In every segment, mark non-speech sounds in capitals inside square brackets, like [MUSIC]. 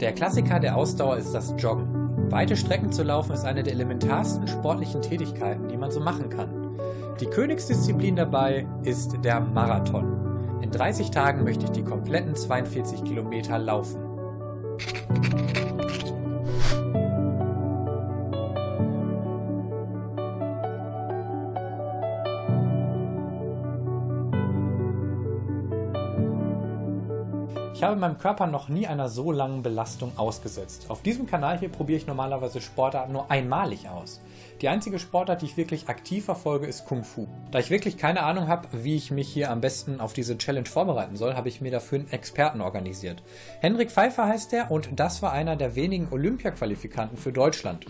Der Klassiker der Ausdauer ist das Joggen. Weite Strecken zu laufen ist eine der elementarsten sportlichen Tätigkeiten, die man so machen kann. Die Königsdisziplin dabei ist der Marathon. In 30 Tagen möchte ich die kompletten 42 Kilometer laufen. Ich habe meinem Körper noch nie einer so langen Belastung ausgesetzt. Auf diesem Kanal hier probiere ich normalerweise Sportarten nur einmalig aus. Die einzige Sportart, die ich wirklich aktiv verfolge, ist Kung Fu. Da ich wirklich keine Ahnung habe, wie ich mich hier am besten auf diese Challenge vorbereiten soll, habe ich mir dafür einen Experten organisiert. Henrik Pfeiffer heißt er und das war einer der wenigen Olympia-Qualifikanten für Deutschland.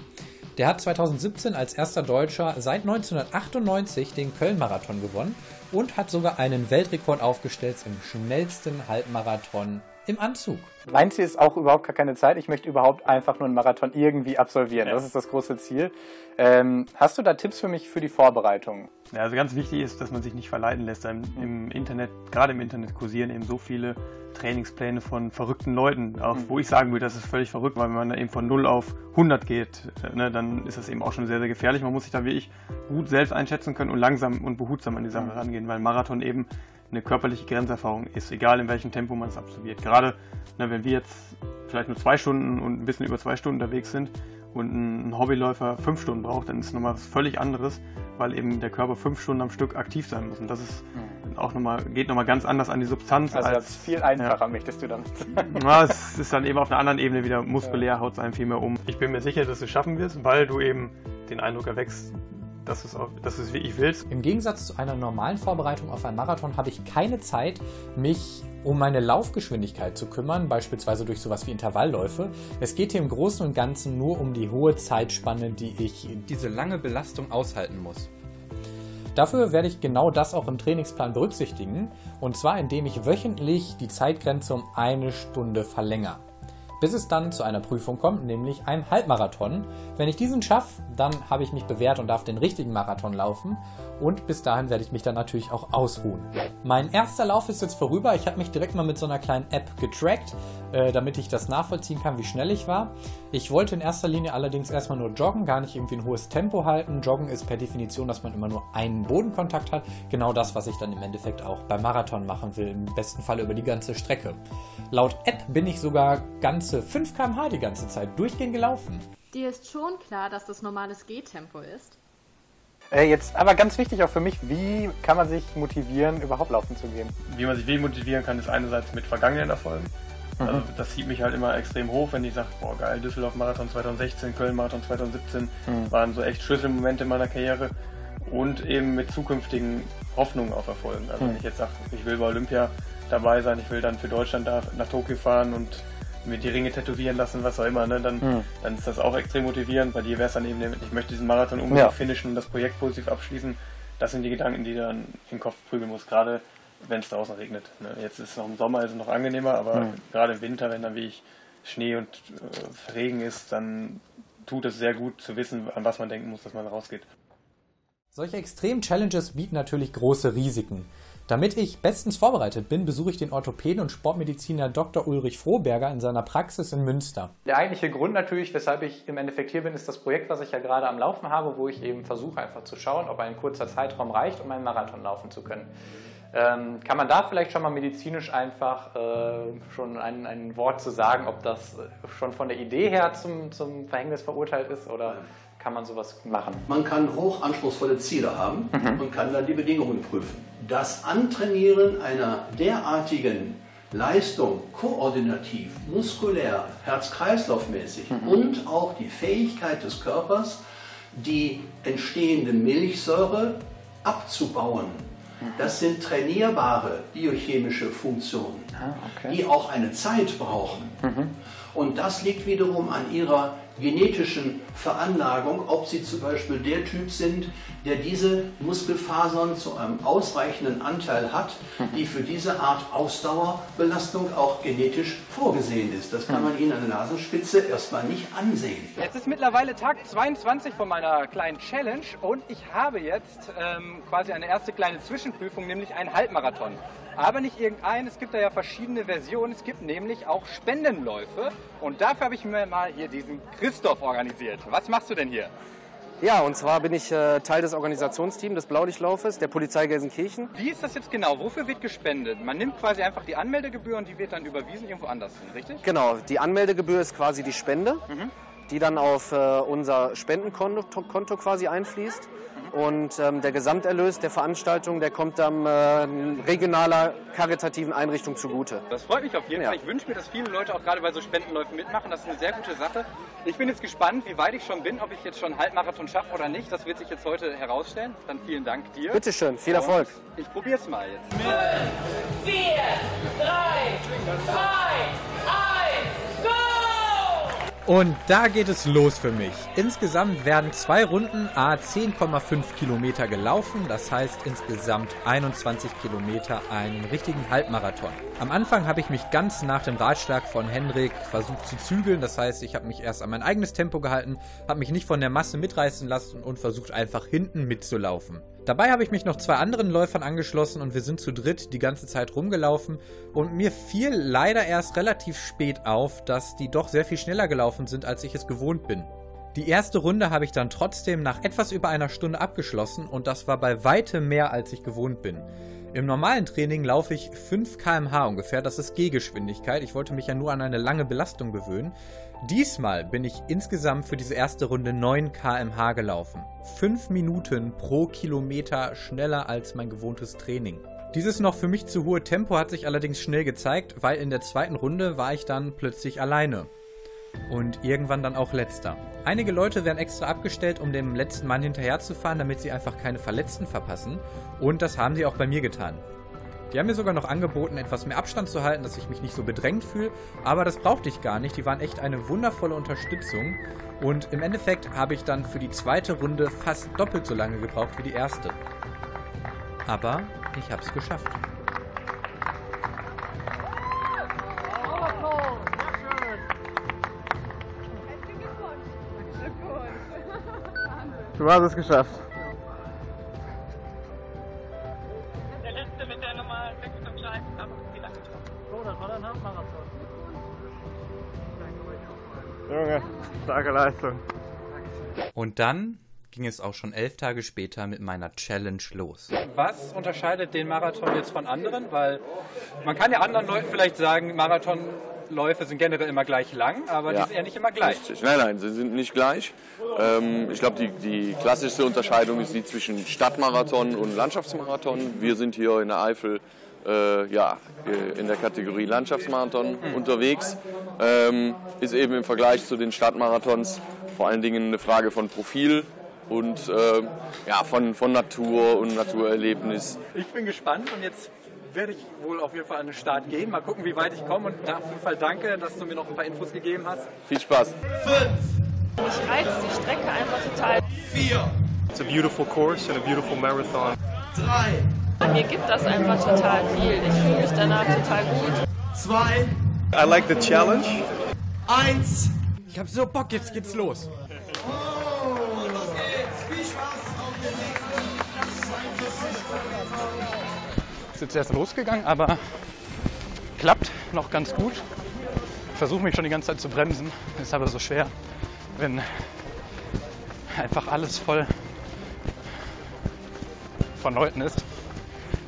Der hat 2017 als erster Deutscher seit 1998 den Köln-Marathon gewonnen und hat sogar einen Weltrekord aufgestellt im schnellsten Halbmarathon im Anzug. Mein Ziel ist auch überhaupt gar keine Zeit. Ich möchte überhaupt einfach nur einen Marathon irgendwie absolvieren. Ja. Das ist das große Ziel. Ähm, hast du da Tipps für mich für die Vorbereitung? Ja, also ganz wichtig ist, dass man sich nicht verleiten lässt. Im, im Internet, gerade im Internet kursieren eben so viele Trainingspläne von verrückten Leuten, auch mhm. wo ich sagen würde, das ist völlig verrückt, weil wenn man da eben von 0 auf 100 geht, ne, dann ist das eben auch schon sehr, sehr gefährlich. Man muss sich da wirklich gut selbst einschätzen können und langsam und behutsam an die Sache mhm. rangehen, weil Marathon eben eine körperliche Grenzerfahrung ist, egal in welchem Tempo man es absolviert. Gerade ne, wenn wir jetzt vielleicht nur zwei Stunden und ein bisschen über zwei Stunden unterwegs sind und ein Hobbyläufer fünf Stunden braucht, dann ist es nochmal was völlig anderes, weil eben der Körper fünf Stunden am Stück aktiv sein muss. Und das ist mhm. auch nochmal, geht nochmal ganz anders an die Substanz. Also als, das viel einfacher, ja. möchtest du sagen. Ja, [LAUGHS] es ist dann eben auf einer anderen Ebene wieder muskulär, ja. haut es einem viel mehr um. Ich bin mir sicher, dass du es schaffen wirst, weil du eben den Eindruck erwächst, es, auch, dass du es wirklich willst. Im Gegensatz zu einer normalen Vorbereitung auf einen Marathon habe ich keine Zeit, mich um meine Laufgeschwindigkeit zu kümmern, beispielsweise durch sowas wie Intervallläufe. Es geht hier im Großen und Ganzen nur um die hohe Zeitspanne, die ich diese lange Belastung aushalten muss. Dafür werde ich genau das auch im Trainingsplan berücksichtigen, und zwar indem ich wöchentlich die Zeitgrenze um eine Stunde verlängere bis es dann zu einer Prüfung kommt, nämlich einem Halbmarathon. Wenn ich diesen schaffe, dann habe ich mich bewährt und darf den richtigen Marathon laufen. Und bis dahin werde ich mich dann natürlich auch ausruhen. Mein erster Lauf ist jetzt vorüber. Ich habe mich direkt mal mit so einer kleinen App getrackt, äh, damit ich das nachvollziehen kann, wie schnell ich war. Ich wollte in erster Linie allerdings erstmal nur joggen, gar nicht irgendwie ein hohes Tempo halten. Joggen ist per Definition, dass man immer nur einen Bodenkontakt hat. Genau das, was ich dann im Endeffekt auch beim Marathon machen will. Im besten Fall über die ganze Strecke. Laut App bin ich sogar ganze 5 km/h die ganze Zeit durchgehend gelaufen. Dir ist schon klar, dass das normales Gehtempo ist? Äh, jetzt aber ganz wichtig auch für mich, wie kann man sich motivieren, überhaupt laufen zu gehen? Wie man sich wie motivieren kann, ist einerseits mit vergangenen Erfolgen. Mhm. Also das zieht mich halt immer extrem hoch, wenn ich sage, boah geil, Düsseldorf Marathon 2016, Köln Marathon 2017 mhm. waren so echt Schlüsselmomente in meiner Karriere und eben mit zukünftigen Hoffnungen auf Erfolgen. Also mhm. wenn ich jetzt sage, ich will bei Olympia dabei sein, ich will dann für Deutschland da nach Tokio fahren und mir die Ringe tätowieren lassen, was auch immer, ne? dann, mhm. dann ist das auch extrem motivierend. Bei dir wäre es dann eben, ich möchte diesen Marathon unbedingt ja. finishen und das Projekt positiv abschließen. Das sind die Gedanken, die du dann in den Kopf prügeln musst, gerade wenn es draußen regnet. Ne? Jetzt ist es noch im Sommer, ist es noch angenehmer, aber mhm. gerade im Winter, wenn dann wie ich Schnee und äh, Regen ist, dann tut es sehr gut zu wissen, an was man denken muss, dass man rausgeht. Solche Extrem-Challenges bieten natürlich große Risiken. Damit ich bestens vorbereitet bin, besuche ich den Orthopäden und Sportmediziner Dr. Ulrich Frohberger in seiner Praxis in Münster. Der eigentliche Grund natürlich, weshalb ich im Endeffekt hier bin, ist das Projekt, was ich ja gerade am Laufen habe, wo ich eben versuche einfach zu schauen, ob ein kurzer Zeitraum reicht, um einen Marathon laufen zu können. Ähm, kann man da vielleicht schon mal medizinisch einfach äh, schon ein, ein Wort zu sagen, ob das schon von der Idee her zum, zum Verhängnis verurteilt ist oder kann man sowas machen? Man kann hochanspruchsvolle Ziele haben mhm. und kann dann die Bedingungen prüfen. Das Antrainieren einer derartigen Leistung, koordinativ, muskulär, herz-kreislauf-mäßig mhm. und auch die Fähigkeit des Körpers, die entstehende Milchsäure abzubauen. Mhm. Das sind trainierbare biochemische Funktionen, ah, okay. die auch eine Zeit brauchen. Mhm. Und das liegt wiederum an ihrer genetischen Veranlagung, ob sie zum Beispiel der Typ sind, der diese Muskelfasern zu einem ausreichenden Anteil hat, die für diese Art Ausdauerbelastung auch genetisch vorgesehen ist. Das kann man Ihnen an der Nasenspitze erstmal nicht ansehen. Jetzt ist mittlerweile Tag 22 von meiner kleinen Challenge und ich habe jetzt ähm, quasi eine erste kleine Zwischenprüfung, nämlich einen Halbmarathon. Aber nicht irgendein, es gibt da ja verschiedene Versionen. Es gibt nämlich auch Spendenläufe. Und dafür habe ich mir mal hier diesen Christoph organisiert. Was machst du denn hier? Ja, und zwar bin ich äh, Teil des Organisationsteams des Blaulichtlaufes der Polizei Gelsenkirchen. Wie ist das jetzt genau? Wofür wird gespendet? Man nimmt quasi einfach die Anmeldegebühr und die wird dann überwiesen irgendwo anders hin, richtig? Genau, die Anmeldegebühr ist quasi die Spende, die dann auf äh, unser Spendenkonto Konto quasi einfließt. Und ähm, der Gesamterlös der Veranstaltung, der kommt dann äh, regionaler karitativen Einrichtung zugute. Das freut mich auf jeden Ja. Fall. Ich wünsche mir, dass viele Leute auch gerade bei so Spendenläufen mitmachen. Das ist eine sehr gute Sache. Ich bin jetzt gespannt, wie weit ich schon bin, ob ich jetzt schon einen Halbmarathon schaffe oder nicht. Das wird sich jetzt heute herausstellen. Dann vielen Dank dir. Bitteschön, viel Erfolg. Und Ich probiere es mal jetzt. vier, drei, zwei, eins! Und da geht es los für mich. Insgesamt werden zwei Runden a 10,5 Kilometer gelaufen, das heißt insgesamt 21 Kilometer einen richtigen Halbmarathon. Am Anfang habe ich mich ganz nach dem Ratschlag von Henrik versucht zu zügeln, das heißt ich habe mich erst an mein eigenes Tempo gehalten, habe mich nicht von der Masse mitreißen lassen und versucht einfach hinten mitzulaufen. Dabei habe ich mich noch zwei anderen Läufern angeschlossen und wir sind zu dritt die ganze Zeit rumgelaufen und mir fiel leider erst relativ spät auf, dass die doch sehr viel schneller gelaufen sind, als ich es gewohnt bin. Die erste Runde habe ich dann trotzdem nach etwas über einer Stunde abgeschlossen und das war bei weitem mehr, als ich gewohnt bin. Im normalen Training laufe ich 5 km/h ungefähr, das ist Gehgeschwindigkeit. Ich wollte mich ja nur an eine lange Belastung gewöhnen. Diesmal bin ich insgesamt für diese erste Runde 9 km/h gelaufen. 5 Minuten pro Kilometer schneller als mein gewohntes Training. Dieses noch für mich zu hohe Tempo hat sich allerdings schnell gezeigt, weil in der zweiten Runde war ich dann plötzlich alleine. Und irgendwann dann auch letzter. Einige Leute werden extra abgestellt, um dem letzten Mann hinterherzufahren, damit sie einfach keine Verletzten verpassen. Und das haben sie auch bei mir getan. Die haben mir sogar noch angeboten, etwas mehr Abstand zu halten, dass ich mich nicht so bedrängt fühle. Aber das brauchte ich gar nicht. Die waren echt eine wundervolle Unterstützung. Und im Endeffekt habe ich dann für die zweite Runde fast doppelt so lange gebraucht wie die erste. Aber ich habe es geschafft. Du hast es geschafft. Der letzte mit der Nummer 651 aber wie lange So, das war dann Halbmarathon. Junge, starke Leistung. Und dann ging es auch schon elf Tage später mit meiner Challenge los. Was unterscheidet den Marathon jetzt von anderen? Weil man kann ja anderen Leuten vielleicht sagen, Marathonläufe sind generell immer gleich lang, aber die Ja. sind ja nicht immer gleich. Richtig. Nein, nein, sie sind nicht gleich. Ähm, ich glaube, die, die klassischste Unterscheidung ist die zwischen Stadtmarathon und Landschaftsmarathon. Wir sind hier in der Eifel äh, ja, äh, in der Kategorie Landschaftsmarathon unterwegs. Ähm, ist eben im Vergleich zu den Stadtmarathons vor allen Dingen eine Frage von Profil und ähm, ja, von, von Natur und Naturerlebnis. Ich bin gespannt und jetzt werde ich wohl auf jeden Fall an den Start gehen. Mal gucken, wie weit ich komme und auf jeden Fall danke, dass du mir noch ein paar Infos gegeben hast. Viel Spaß! Mich reizt die Strecke einfach total. It's a beautiful course and a beautiful marathon. Mir gibt das einfach total viel. Ich fühle mich danach total gut. I like the challenge. Ich habe so Bock, jetzt geht's los. Ist jetzt erst losgegangen, aber klappt noch ganz gut. Ich versuche mich schon die ganze Zeit zu bremsen, ist aber so schwer, wenn einfach alles voll von Leuten ist.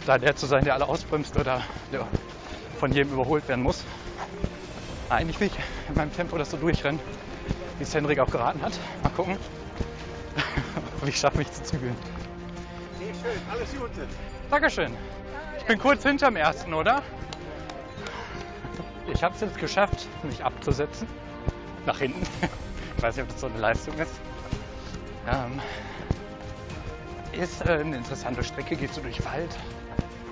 Da der zu sein, der alle ausbremst oder der von jedem überholt werden muss. Eigentlich will ich in meinem Tempo das so durchrennen, wie es Henrik auch geraten hat. Mal gucken, [LAUGHS] ob ich schaffe, mich zu zügeln. schön, alles Gute. Dankeschön. Ich bin kurz hinterm ersten, oder? Ich habe es jetzt geschafft, mich abzusetzen. Nach hinten. [LAUGHS] Ich weiß nicht, ob das so eine Leistung ist. Ähm, ist äh, eine interessante Strecke, geht so durch Wald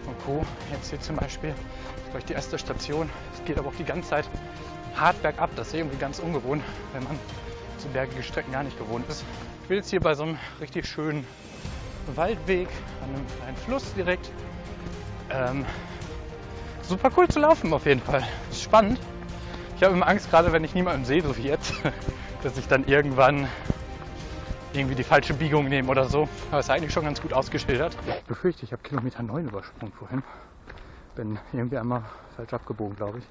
und Co. Jetzt hier zum Beispiel ist gleich die erste Station. Es geht aber auch die ganze Zeit hart bergab. Das ist irgendwie ganz ungewohnt, wenn man so bergige Strecken gar nicht gewohnt ist. Ich bin jetzt hier bei so einem richtig schönen Waldweg an einem kleinen Fluss direkt. Ähm, super cool zu laufen auf jeden Fall. Ist spannend. Ich habe immer Angst, gerade wenn ich niemanden sehe, so wie jetzt, [LAUGHS] dass ich dann irgendwann irgendwie die falsche Biegung nehme oder so. Aber es ist eigentlich schon ganz gut ausgeschildert. Ich befürchte, ich habe Kilometer 9 übersprungen vorhin. bin irgendwie einmal falsch abgebogen, glaube ich,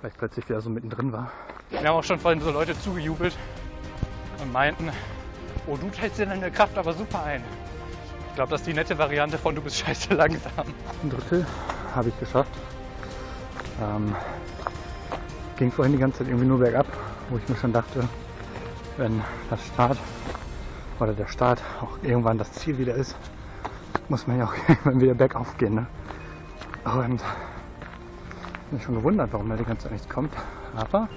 weil ich plötzlich wieder so mittendrin war. Wir haben auch schon vorhin so Leute zugejubelt und meinten, oh, du teilst dir deine Kraft aber super ein. Ich glaube, das ist die nette Variante von du bist scheiße langsam. Ein Drittel habe ich geschafft. Ähm, ging vorhin die ganze Zeit irgendwie nur bergab, wo ich mir schon dachte, wenn das Start oder der Start auch irgendwann das Ziel wieder ist, muss man ja auch [LAUGHS] irgendwann wieder bergauf gehen. Ne? Und mich schon gewundert, warum da die ganze Zeit nichts kommt. Aber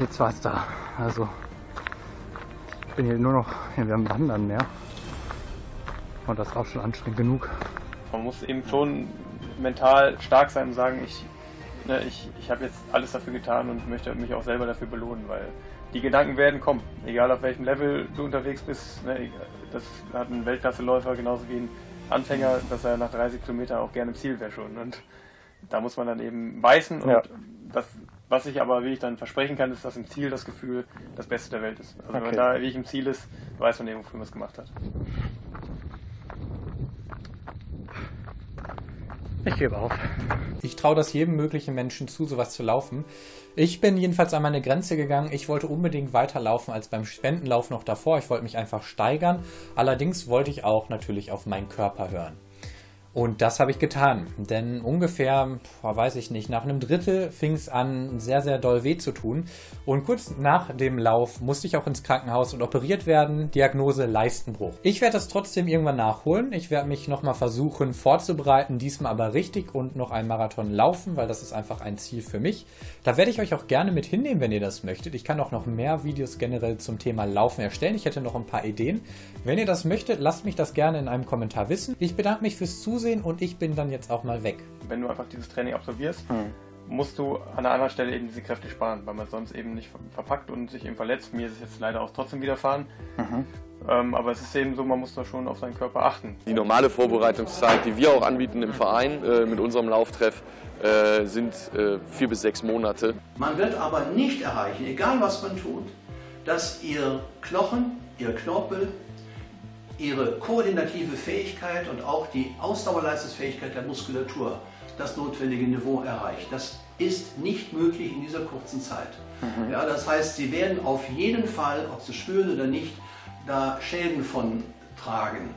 jetzt war es da. Also ich bin hier nur noch wir haben Wandern mehr. Und das ist auch schon anstrengend genug. Man muss eben schon mental stark sein und sagen, ich, ne, ich, ich habe jetzt alles dafür getan und möchte mich auch selber dafür belohnen, weil die Gedanken werden kommen. Egal auf welchem Level du unterwegs bist. Ne, das hat ein Weltklasseläufer genauso wie ein Anfänger, dass er nach 30 Kilometern auch gerne im Ziel wäre schon. Und da muss man dann eben beißen. Und ja. das, was ich aber wirklich dann versprechen kann, ist, dass im Ziel das Gefühl das Beste der Welt ist. Also okay. wenn man da wirklich im Ziel ist, weiß man eben, wofür man es gemacht hat. Ich gebe auf. Ich traue das jedem möglichen Menschen zu, sowas zu laufen. Ich bin jedenfalls an meine Grenze gegangen. Ich wollte unbedingt weiterlaufen als beim Spendenlauf noch davor. Ich wollte mich einfach steigern. Allerdings wollte ich auch natürlich auf meinen Körper hören. Und das habe ich getan, denn ungefähr, weiß ich nicht, nach einem Drittel fing es an, sehr, sehr doll weh zu tun. Und kurz nach dem Lauf musste ich auch ins Krankenhaus und operiert werden. Diagnose Leistenbruch. Ich werde das trotzdem irgendwann nachholen. Ich werde mich nochmal versuchen vorzubereiten, diesmal aber richtig und noch einen Marathon laufen, weil das ist einfach ein Ziel für mich. Da werde ich euch auch gerne mit hinnehmen, wenn ihr das möchtet. Ich kann auch noch mehr Videos generell zum Thema Laufen erstellen. Ich hätte noch ein paar Ideen. Wenn ihr das möchtet, lasst mich das gerne in einem Kommentar wissen. Ich bedanke mich fürs Zusehen zusehen und ich bin dann jetzt auch mal weg. Wenn du einfach dieses Training absolvierst, hm. musst du an einer anderen Stelle eben diese Kräfte sparen, weil man sonst eben nicht verpackt und sich eben verletzt. Mir ist es jetzt leider auch trotzdem widerfahren. Mhm. Ähm, aber es ist eben so, man muss da schon auf seinen Körper achten. Die normale Vorbereitungszeit, die wir auch anbieten im Verein äh, mit unserem Lauftreff, äh, sind äh, vier bis sechs Monate. Man wird aber nicht erreichen, egal was man tut, dass ihr Knochen, ihr Knorpel, ihre koordinative Fähigkeit und auch die Ausdauerleistungsfähigkeit der Muskulatur das notwendige Niveau erreicht. Das ist nicht möglich in dieser kurzen Zeit. Mhm. Ja, das heißt, sie werden auf jeden Fall, ob sie spüren oder nicht, da Schäden von tragen,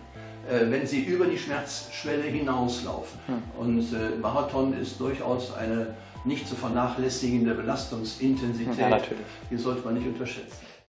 äh, wenn sie über die Schmerzschwelle hinauslaufen. Mhm. Und äh, Marathon ist durchaus eine nicht zu vernachlässigende Belastungsintensität. Ja, die sollte man nicht unterschätzen.